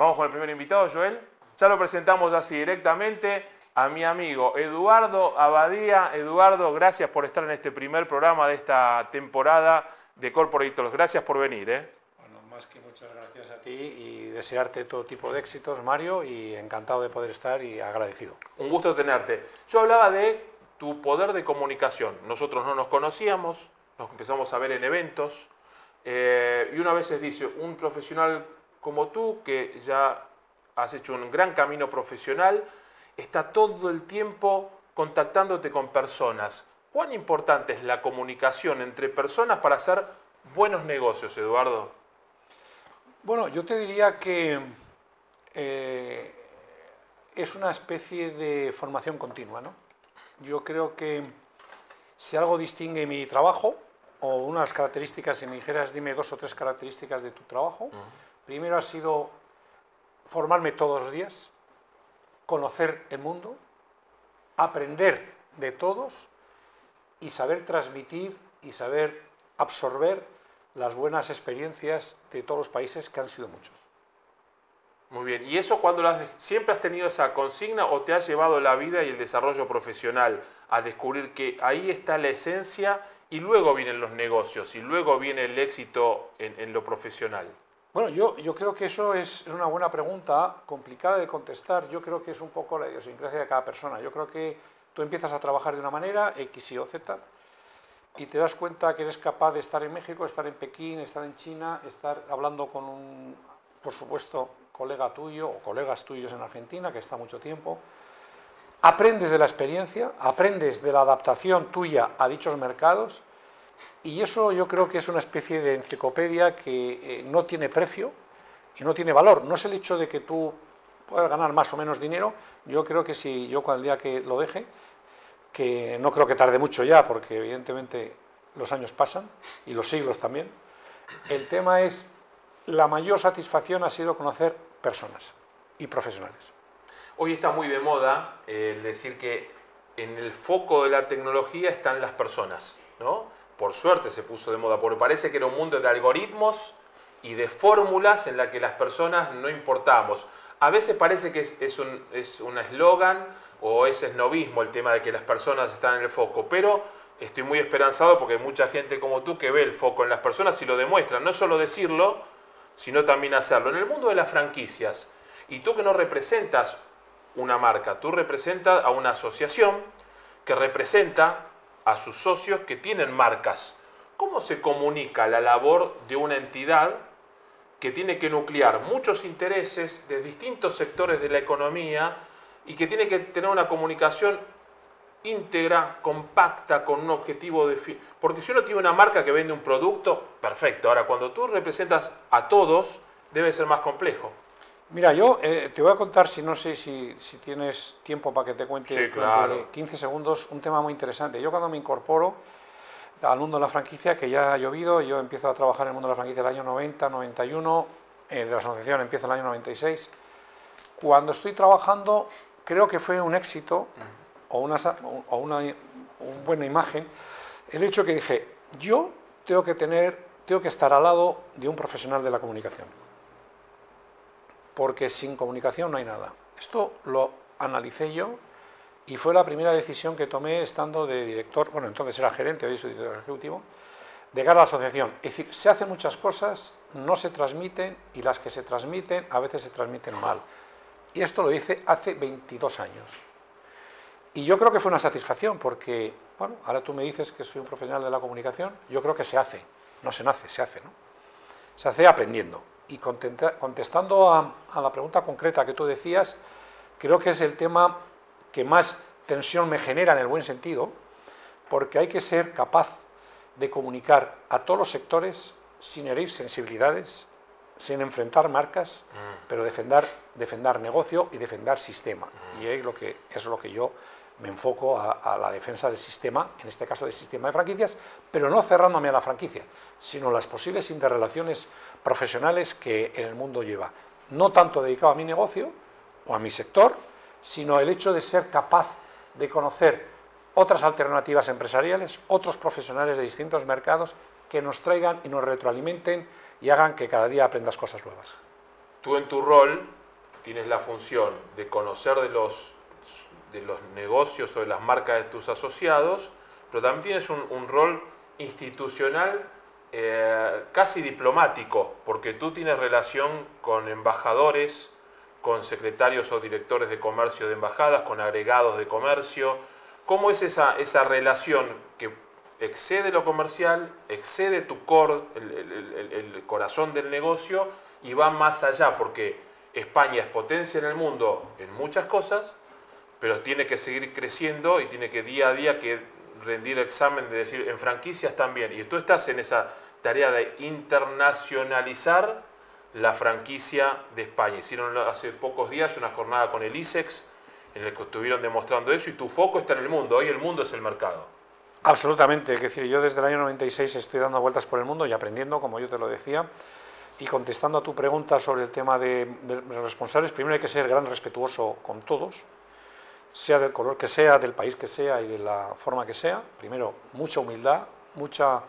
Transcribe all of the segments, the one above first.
Vamos con el primer invitado, Joel. Ya lo presentamos así directamente a mi amigo Eduardo Abadía. Eduardo, gracias por estar en este primer programa de esta temporada de Corporate Talks. Gracias por venir. ¿eh? Bueno, más que muchas gracias a ti y desearte todo tipo de éxitos, Mario, y encantado de poder estar y agradecido. Un gusto tenerte. Yo hablaba de tu poder de comunicación. Nosotros no nos conocíamos, nos empezamos a ver en eventos, eh, y una vez dice, un profesional como tú, que ya has hecho un gran camino profesional, está todo el tiempo contactándote con personas. ¿Cuán importante es la comunicación entre personas para hacer buenos negocios, Eduardo? Bueno, yo te diría que eh, es una especie de formación continua. ¿no? Yo creo que si algo distingue mi trabajo, o unas características, si me dijeras, dime dos o tres características de tu trabajo, primero ha sido formarme todos los días, conocer el mundo, aprender de todos y saber transmitir y saber absorber las buenas experiencias de todos los países, que han sido muchos. Muy bien, ¿y eso cuando siempre has tenido esa consigna o te ha llevado la vida y el desarrollo profesional a descubrir que ahí está la esencia y luego vienen los negocios y luego viene el éxito en lo profesional? Bueno, yo, yo creo que eso es una buena pregunta, complicada de contestar. Yo creo que es un poco la idiosincrasia de cada persona. Yo creo que tú empiezas a trabajar de una manera, X, Y o Z, y te das cuenta que eres capaz de estar en México, estar en Pekín, estar en China, estar hablando con un, por supuesto, colega tuyo o colegas tuyos en Argentina, que está mucho tiempo. Aprendes de la experiencia, aprendes de la adaptación tuya a dichos mercados y eso yo creo que es una especie de enciclopedia que eh, no tiene precio y no tiene valor. No es el hecho de que tú puedas ganar más o menos dinero. Yo creo que si yo el día que lo deje, que no creo que tarde mucho ya, porque evidentemente los años pasan y los siglos también, el tema es, la mayor satisfacción ha sido conocer personas y profesionales. Hoy está muy de moda el decir que en el foco de la tecnología están las personas, ¿no? Por suerte se puso de moda, porque parece que era un mundo de algoritmos y de fórmulas en la que las personas no importamos. A veces parece que es, un eslogan o es esnovismo el tema de que las personas están en el foco, pero estoy muy esperanzado porque hay mucha gente como tú que ve el foco en las personas y lo demuestra, no solo decirlo, sino también hacerlo. En el mundo de las franquicias, y tú que no representas una marca, tú representas a una asociación que representa a sus socios que tienen marcas. ¿Cómo se comunica la labor de una entidad que tiene que nuclear muchos intereses de distintos sectores de la economía y que tiene que tener una comunicación íntegra, compacta, con un objetivo de... Porque si uno tiene una marca que vende un producto, perfecto. Ahora, cuando tú representas a todos, debe ser más complejo. Mira, yo eh, te voy a contar, si no sé si, tienes tiempo para que te cuente 15 segundos, un tema muy interesante. Yo cuando me incorporo al mundo de la franquicia, que ya ha llovido, yo empiezo a trabajar en el mundo de la franquicia el año 90, 91, en la asociación empieza el año 96. Cuando estoy trabajando, creo que fue un éxito o una, o una, buena imagen el hecho que dije, yo tengo que tener, tengo que estar al lado de un profesional de la comunicación porque sin comunicación no hay nada. Esto lo analicé yo y fue la primera decisión que tomé estando de director, bueno, entonces era gerente, hoy soy director ejecutivo, de cara a la asociación. Es decir, se hacen muchas cosas, no se transmiten y las que se transmiten a veces se transmiten mal. Y esto lo hice hace 22 años. Y yo creo que fue una satisfacción porque, bueno, ahora tú me dices que soy un profesional de la comunicación, yo creo que se hace, no se nace, se hace, ¿no? Se hace aprendiendo y contestando a, la pregunta concreta que tú decías, creo que es el tema que más tensión me genera en el buen sentido, porque hay que ser capaz de comunicar a todos los sectores sin herir sensibilidades, sin enfrentar marcas, mm. pero defender, defender negocio y defender sistema. Mm. Y es lo que, es lo que yo me enfoco a, la defensa del sistema, en este caso del sistema de franquicias, pero no cerrándome a la franquicia, sino las posibles interrelaciones profesionales que en el mundo lleva. No tanto dedicado a mi negocio o a mi sector, sino el hecho de ser capaz de conocer otras alternativas empresariales, otros profesionales de distintos mercados que nos traigan y nos retroalimenten y hagan que cada día aprendas cosas nuevas. tú en tu rol tienes la función de conocer de los, de los negocios o de las marcas de tus asociados, pero también tienes un, rol institucional eh, casi diplomático, porque tú tienes relación con embajadores, con secretarios o directores de comercio de embajadas, con agregados de comercio. ¿Cómo es esa, esa relación que excede lo comercial, excede tu core, el, corazón del negocio y va más allá? Porque España es potencia en el mundo en muchas cosas, pero tiene que seguir creciendo y tiene que día a día que rendir examen de decir en franquicias también. Y tú estás en esa tarea de internacionalizar la franquicia de España. Hicieron hace pocos días una jornada con el ISEX en el que estuvieron demostrando eso y tu foco está en el mundo. Hoy el mundo es el mercado. Absolutamente. Es decir, yo desde el año 96 estoy dando vueltas por el mundo y aprendiendo, como yo te lo decía, y contestando a tu pregunta sobre el tema de, de responsables, primero hay que ser gran respetuoso con todos, sea del color que sea, del país que sea y de la forma que sea. Primero, mucha humildad, mucha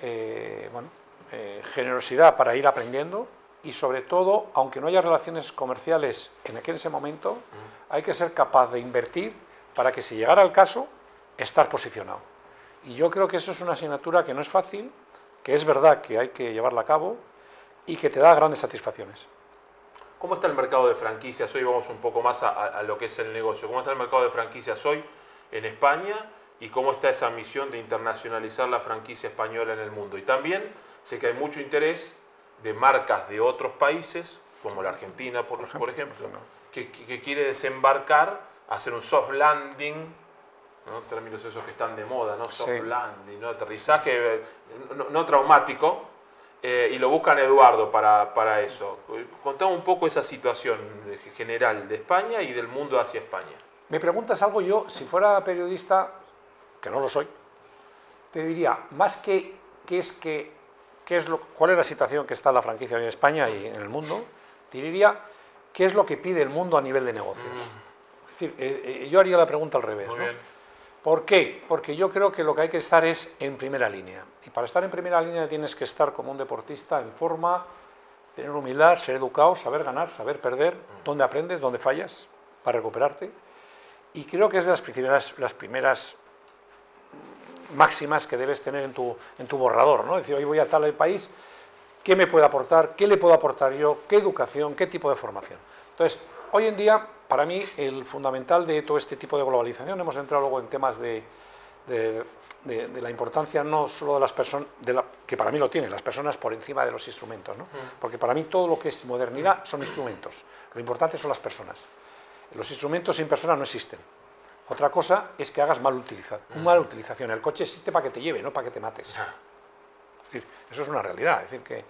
eh, bueno, eh, generosidad para ir aprendiendo y sobre todo, aunque no haya relaciones comerciales en aquel ese momento, hay que ser capaz de invertir para que si llegara el caso, estar posicionado. Y yo creo que eso es una asignatura que no es fácil, que es verdad que hay que llevarla a cabo y que te da grandes satisfacciones. ¿Cómo está el mercado de franquicias hoy? Vamos un poco más a, lo que es el negocio. ¿Cómo está el mercado de franquicias hoy en España y cómo está esa misión de internacionalizar la franquicia española en el mundo? Y también sé que hay mucho interés de marcas de otros países, como la Argentina, por, por ejemplo, que, quiere desembarcar, hacer un soft landing, ¿no? términos esos que están de moda, ¿no? soft landing, ¿no? aterrizaje eh, no traumático, eh, y lo buscan Eduardo para, para, eso. Contame un poco esa situación general de España y del mundo hacia España. Me preguntas algo yo, si fuera periodista, que no lo soy, te diría, más que qué es que, qué es lo, cuál es la situación que está la franquicia hoy en España y en el mundo, te diría qué es lo que pide el mundo a nivel de negocios. Mm. Es decir, eh, eh, yo haría la pregunta al revés. ¿no? ¿Por qué? Porque yo creo que lo que hay que estar es en primera línea. Y para estar en primera línea tienes que estar como un deportista en forma, tener humildad, ser educado, saber ganar, saber perder, dónde aprendes, dónde fallas, para recuperarte. Y creo que es de las primeras, las primeras máximas que debes tener en tu, en tu borrador. ¿no? Es decir, hoy voy a tal país, ¿qué me puede aportar? ¿Qué le puedo aportar yo? ¿Qué educación? ¿Qué tipo de formación? Entonces, hoy en día para mí, el fundamental de todo este tipo de globalización, hemos entrado luego en temas de, la importancia no solo de las personas, que para mí lo tienen, las personas por encima de los instrumentos, ¿no? Mm. porque para mí todo lo que es modernidad son instrumentos, lo importante son las personas. Los instrumentos sin personas no existen. Otra cosa es que hagas mal utilización. Mm. Mal utilización. El coche existe para que te lleve, no para que te mates. Es decir, eso es una realidad. Es decir, que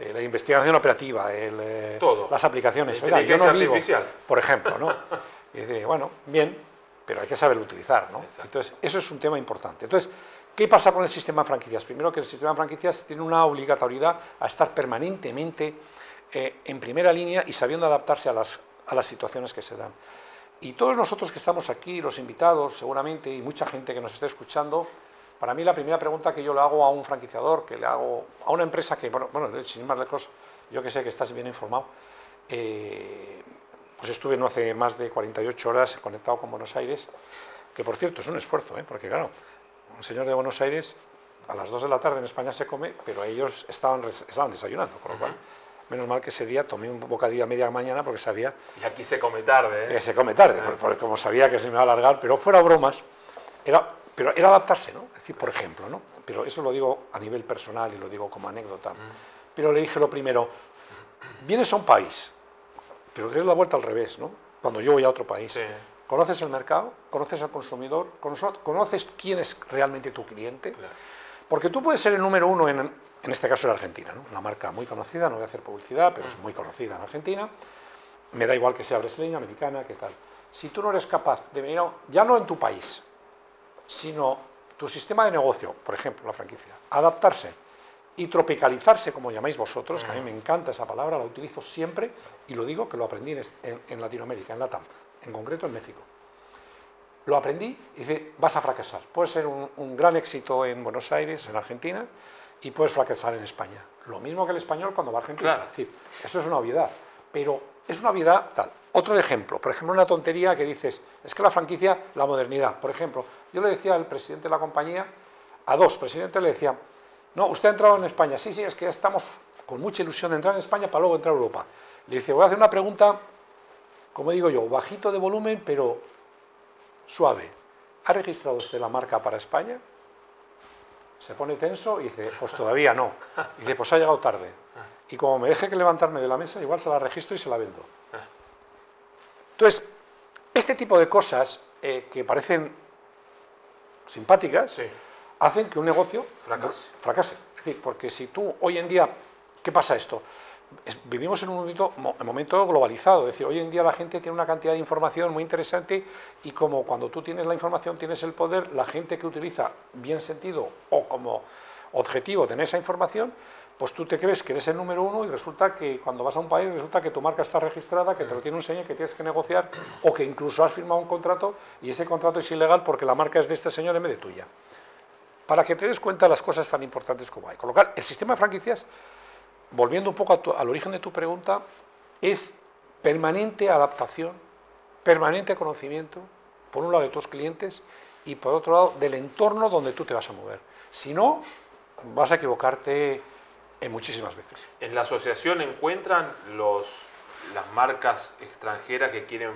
eh, la investigación operativa, eh, las aplicaciones. Oiga, yo no vivo, por ejemplo, ¿no? Y dice, bueno, bien, pero hay que saberlo utilizar, ¿no? Entonces, eso es un tema importante. Entonces, ¿qué pasa con el sistema de franquicias? Primero que el sistema de franquicias tiene una obligatoriedad a estar permanentemente eh, en primera línea y sabiendo adaptarse a las, a las situaciones que se dan. Y todos nosotros que estamos aquí, los invitados seguramente, y mucha gente que nos esté escuchando, para mí la primera pregunta que yo le hago a un franquiciador, que le hago a una empresa que, bueno, sin ir más lejos, yo que sé que estás bien informado, eh, pues estuve no hace más de 48 horas conectado con Buenos Aires, que por cierto es un esfuerzo, ¿eh? porque claro, un señor de Buenos Aires a las 2 de la tarde en España se come, pero ellos estaban, estaban desayunando, con lo cual, menos mal que ese día tomé un bocadillo a media mañana porque sabía... Y aquí se come tarde, ¿eh? se come tarde, ah, porque, como sabía que se me iba a alargar, pero fuera bromas, era pero era adaptarse, ¿no? Es decir, por ejemplo, ¿no? Pero eso lo digo a nivel personal y lo digo como anécdota. Pero le dije lo primero, vienes a un país, pero tienes la vuelta al revés, ¿no? Cuando yo voy a otro país. Conoces el mercado, conoces al consumidor, conoces quién es realmente tu cliente. Porque tú puedes ser el número uno en, en este caso en Argentina, ¿no? una marca muy conocida, no voy a hacer publicidad, pero es muy conocida en Argentina. Me da igual que sea brasileña, americana, qué tal. Si tú no eres capaz de venir, ya no en tu país, sino tu sistema de negocio, por ejemplo, la franquicia, adaptarse y tropicalizarse, como llamáis vosotros, que a mí me encanta esa palabra, la utilizo siempre y lo digo que lo aprendí en, Latinoamérica, en LATAM, en concreto en México. Lo aprendí y dice, vas a fracasar. Puede ser un, gran éxito en Buenos Aires, en Argentina, y puedes fracasar en España. Lo mismo que el español cuando va a Argentina. Claro. Es decir, eso es una obviedad. Pero es una obviedad tal. Otro ejemplo, por ejemplo, una tontería que dices, es que la franquicia, la modernidad. Por ejemplo, yo le decía al presidente de la compañía, a dos presidentes le decía, no, usted ha entrado en España. Sí, sí, es que ya estamos con mucha ilusión de entrar en España para luego entrar a Europa. Le dice, voy a hacer una pregunta, como digo yo, bajito de volumen, pero suave. ¿Ha registrado usted la marca para España? Se pone tenso y dice, pues todavía no. Y dice, pues ha llegado tarde. Y como me deje que levantarme de la mesa, igual se la registro y se la vendo. Entonces, este tipo de cosas eh, que parecen simpáticas Sí. hacen que un negocio Fracase. fracase. Es decir, porque si tú hoy en día, ¿qué pasa esto? Es- vivimos en un momento, mo- momento globalizado, es decir, hoy en día la gente tiene una cantidad de información muy interesante y como cuando tú tienes la información tienes el poder, la gente que utiliza bien sentido o como objetivo tener esa información, pues tú te crees que eres el número uno y resulta que cuando vas a un país resulta que tu marca está registrada, que te lo tiene un señor que tienes que negociar o que incluso has firmado un contrato y ese contrato es ilegal porque la marca es de este señor en vez de tuya para que te des cuenta de las cosas tan importantes como hay. Con el sistema de franquicias, volviendo un poco al origen de tu pregunta, es permanente adaptación, permanente conocimiento, por un lado de tus clientes y por otro lado del entorno donde tú te vas a mover. Si no, vas a equivocarte en muchísimas veces. En la asociación encuentran los, las marcas extranjeras que quieren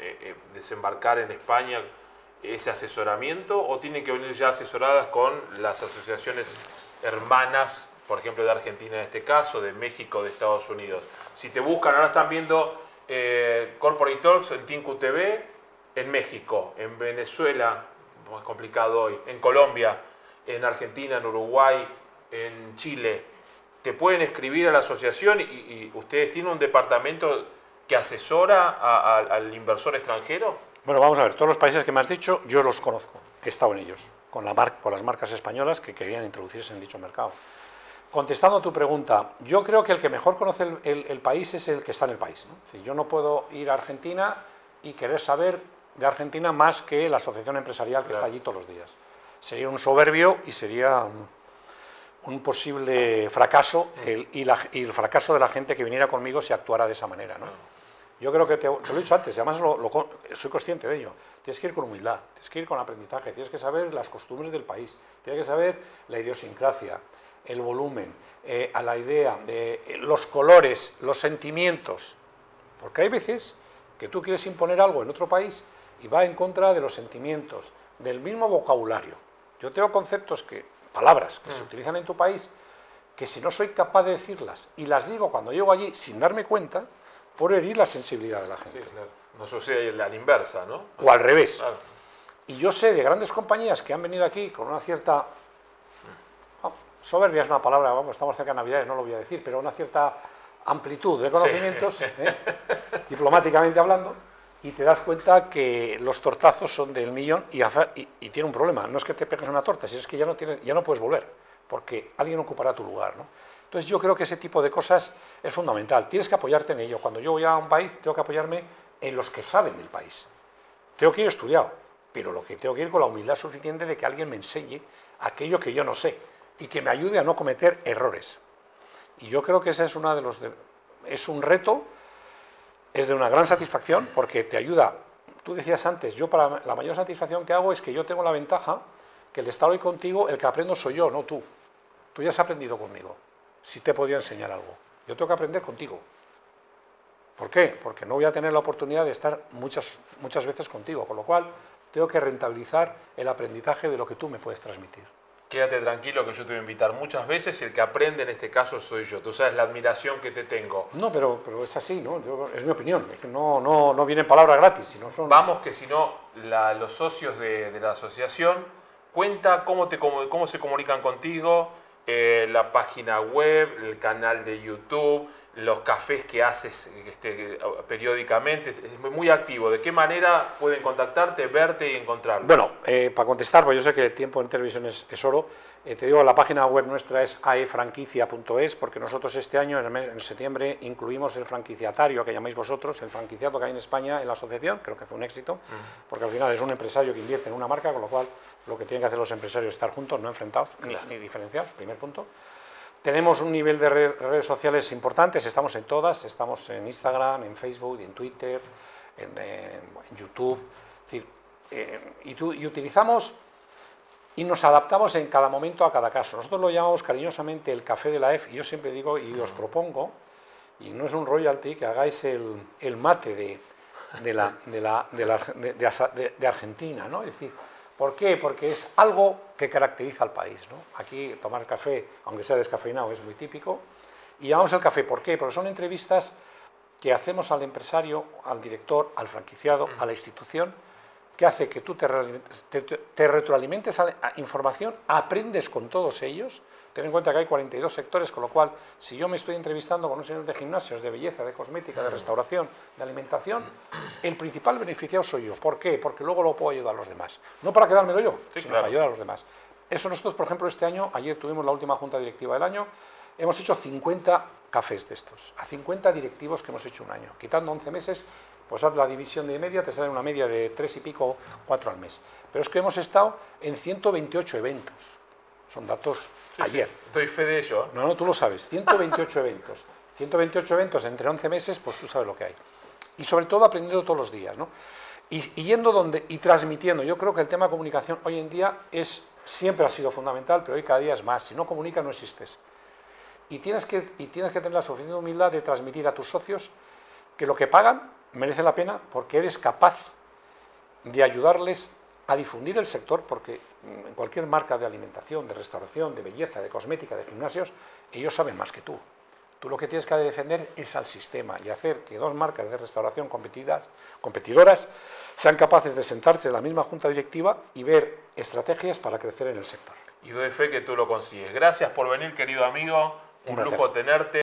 eh, eh, desembarcar en España ese asesoramiento o tienen que venir ya asesoradas con las asociaciones hermanas, por ejemplo de Argentina en este caso, de México, de Estados Unidos. Si te buscan, ahora están viendo eh, Corporate Talks en Tinku TV en México, en Venezuela, más complicado hoy, en Colombia, en Argentina, en Uruguay, en Chile te pueden escribir a la asociación y, y ustedes tienen un departamento que asesora a- a- al inversor extranjero? Bueno, vamos a ver, todos los países que me has dicho, yo los conozco, he estado en ellos, con, la mar- con las marcas españolas que querían introducirse en dicho mercado. Contestando a tu pregunta, yo creo que el que mejor conoce el, el- el país es el que está en el país. ¿no? Yo no puedo ir a Argentina y querer saber de Argentina más que la asociación empresarial que Claro. está allí todos los días. Sería un soberbio y sería un, un posible fracaso y, el fracaso de la gente que viniera conmigo si actuara de esa manera. ¿no? Yo creo que te, lo he dicho antes, además lo- lo soy consciente de ello. Tienes que ir con humildad, tienes que ir con aprendizaje, tienes que saber las costumbres del país, tienes que saber la idiosincrasia, el volumen, eh, a la idea, de, eh, los colores, los sentimientos. Porque hay veces que tú quieres imponer algo en otro país y va en contra de los sentimientos, del mismo vocabulario. Yo tengo conceptos que, palabras que se utilizan en tu país, que si no soy capaz de decirlas y las digo cuando llego allí sin darme cuenta, por herir la sensibilidad de la gente. Sí, claro. No sucede a la inversa, ¿no? O al revés. Claro. Y yo sé de grandes compañías que han venido aquí con una cierta. oh, soberbia es una palabra, vamos, estamos cerca de Navidades, no lo voy a decir, pero una cierta amplitud de conocimientos, ¿eh? diplomáticamente hablando, y te das cuenta que los tortazos son del millón y, tiene un problema. No es que te pegues una torta, sino es que ya no, tienes, ya no puedes volver, porque alguien ocupará tu lugar. ¿no? Entonces yo creo que ese tipo de cosas es fundamental. Tienes que apoyarte en ello. Cuando yo voy a un país, tengo que apoyarme en los que saben del país. Tengo que ir estudiado, pero lo que tengo que ir con la humildad suficiente de que alguien me enseñe aquello que yo no sé y que me ayude a no cometer errores. Y yo creo que ese es una de los es un reto, es de una gran satisfacción porque te ayuda. Tú decías antes, yo para la mayor satisfacción que hago es que yo tengo la ventaja que el estar hoy contigo, el que aprendo soy yo, no tú. Tú ya has aprendido conmigo. Si te he podido enseñar algo. Yo tengo que aprender contigo. ¿Por qué? Porque no voy a tener la oportunidad de estar muchas, muchas veces contigo, con lo cual tengo que rentabilizar el aprendizaje de lo que tú me puedes transmitir. Quédate tranquilo que yo te voy a invitar muchas veces y el que aprende en este caso soy yo. Tú sabes la admiración que te tengo. No, pero, pero es así, ¿no? Yo- es mi opinión. Es que no, no, no vienen palabras gratis, sino son... Vamos que si no, los socios de, de la asociación, cuenta cómo, te, comu- cómo se comunican contigo, eh, la página web, el canal de YouTube, los cafés que haces este, periódicamente, es muy activo. ¿De qué manera pueden contactarte, verte y encontrarlos? Bueno, eh, para contestar, pues yo sé que el tiempo en televisión es, oro, eh, te digo, la página web nuestra es aefranquicia.es porque nosotros este año, en, en, septiembre, incluimos el franquiciatario, que llamáis vosotros, el franquiciado que hay en España en la asociación, creo que fue un éxito, porque al final es un empresario que invierte en una marca, con lo cual lo que tienen que hacer los empresarios es estar juntos, no enfrentados, ni, ni diferenciados, primer punto. Tenemos un nivel de redes sociales importantes, estamos en todas, estamos en Instagram, en Facebook, en Twitter, en, YouTube, eh, y, utilizamos y nos adaptamos en cada momento a cada caso. Nosotros lo llamamos cariñosamente el café de la EF, y yo siempre digo y os propongo, y no es un royalty, que hagáis el, mate de, de, la, de, de Argentina, ¿no? Es decir, ¿Por qué? Porque es algo que caracteriza al país. ¿no? Aquí tomar café, aunque sea descafeinado, es muy típico. Y llamamos el café, ¿por qué? Porque son entrevistas que hacemos al empresario, al director, al franquiciado, a la institución, que hace que tú te, retroalimentes a información, aprendes con todos ellos, Ten en cuenta que hay 42 sectores, con lo cual, si yo me estoy entrevistando con un señor de gimnasios, de belleza, de cosmética, de restauración, de alimentación, el principal beneficiado soy yo. ¿Por qué? Porque luego lo puedo ayudar a los demás. No para quedármelo yo, sino para ayudar a los demás. Eso nosotros, por ejemplo, este año, ayer tuvimos la última junta directiva del año, hemos hecho 50 cafés de estos, a 50 directivos que hemos hecho un año. Quitando 11 meses, pues haz la división de media, te sale una media de 3 y pico, 4 al mes. Pero es que hemos estado en 128 eventos. Son datos ayer. Doy fe de ello. No, no, tú lo sabes. 128 eventos. 128 eventos entre 11 meses, pues tú sabes lo que hay. Y sobre todo aprendiendo todos los días, ¿no? Y, yendo donde, y transmitiendo. Yo creo que el tema de comunicación hoy en día es, siempre ha sido fundamental, pero hoy cada día es más. Si no comunicas, no existes. Y tienes, que, y tienes que tener la suficiente humildad de transmitir a tus socios que lo que pagan merece la pena porque eres capaz de ayudarles a difundir el sector porque mm, en cualquier marca de alimentación, de restauración, de belleza, de cosmética, de gimnasios, ellos saben más que tú. Tú lo que tienes que defender es al sistema y hacer que dos marcas de restauración competidoras sean capaces de sentarse en la misma junta directiva y ver estrategias para crecer en el sector. Y doy fe que tú lo consigues. Gracias por venir, querido amigo. Un, lujo tenerte.